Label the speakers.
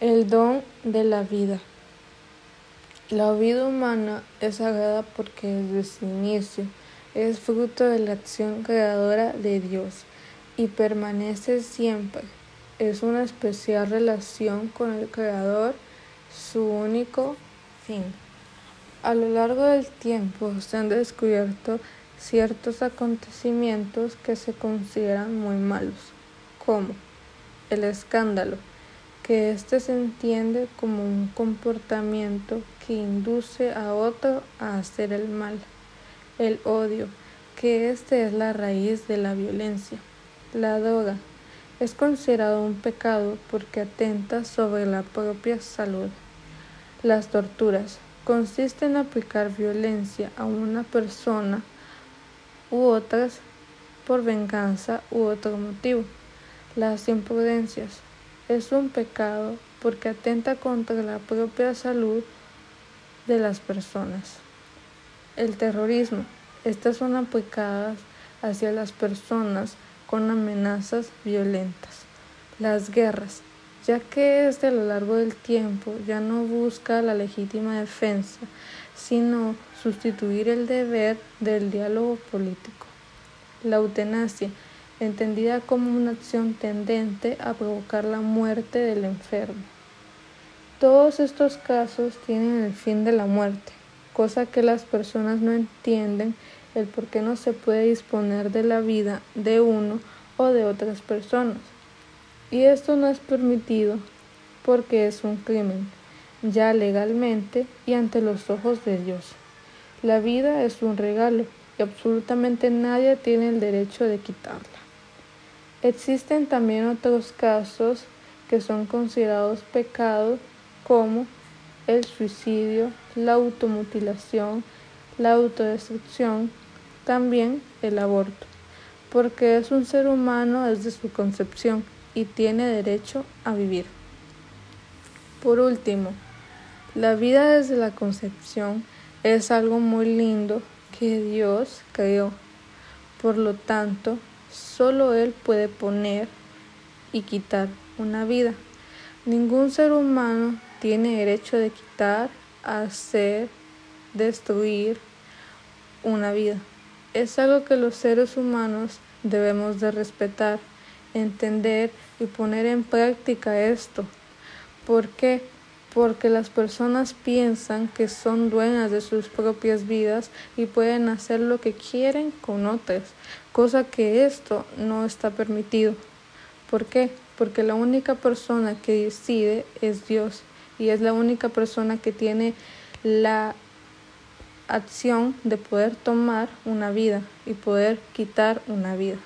Speaker 1: El don de la vida. La vida humana es sagrada porque desde su inicio es fruto de la acción creadora de Dios y permanece siempre. Es una especial relación con el Creador, su único fin. A lo largo del tiempo se han descubierto ciertos acontecimientos que se consideran muy malos, como el escándalo que éste se entiende como un comportamiento que induce a otro a hacer el mal. El odio, que éste es la raíz de la violencia. La droga es considerado un pecado porque atenta sobre la propia salud. Las torturas consisten en aplicar violencia a una persona u otras por venganza u otro motivo. Las imprudencias es un pecado porque atenta contra la propia salud de las personas. El terrorismo. Estas son aplicadas hacia las personas con amenazas violentas. Las guerras, ya que este a lo largo del tiempo ya no busca la legítima defensa, sino sustituir el deber del diálogo político. La eutanasia entendida como una acción tendente a provocar la muerte del enfermo. Todos estos casos tienen el fin de la muerte, cosa que las personas no entienden el por qué no se puede disponer de la vida de uno o de otras personas. Y esto no es permitido porque es un crimen, ya legalmente y ante los ojos de Dios. La vida es un regalo y absolutamente nadie tiene el derecho de quitarla. Existen también otros casos que son considerados pecados como el suicidio, la automutilación, la autodestrucción, también el aborto, porque es un ser humano desde su concepción y tiene derecho a vivir. Por último, la vida desde la concepción es algo muy lindo que Dios creó. Por lo tanto, Solo Él puede poner y quitar una vida. Ningún ser humano tiene derecho de quitar, hacer, destruir una vida. Es algo que los seres humanos debemos de respetar, entender y poner en práctica esto. ¿Por qué? Porque las personas piensan que son dueñas de sus propias vidas y pueden hacer lo que quieren con otras, cosa que esto no está permitido. ¿Por qué? Porque la única persona que decide es Dios y es la única persona que tiene la acción de poder tomar una vida y poder quitar una vida.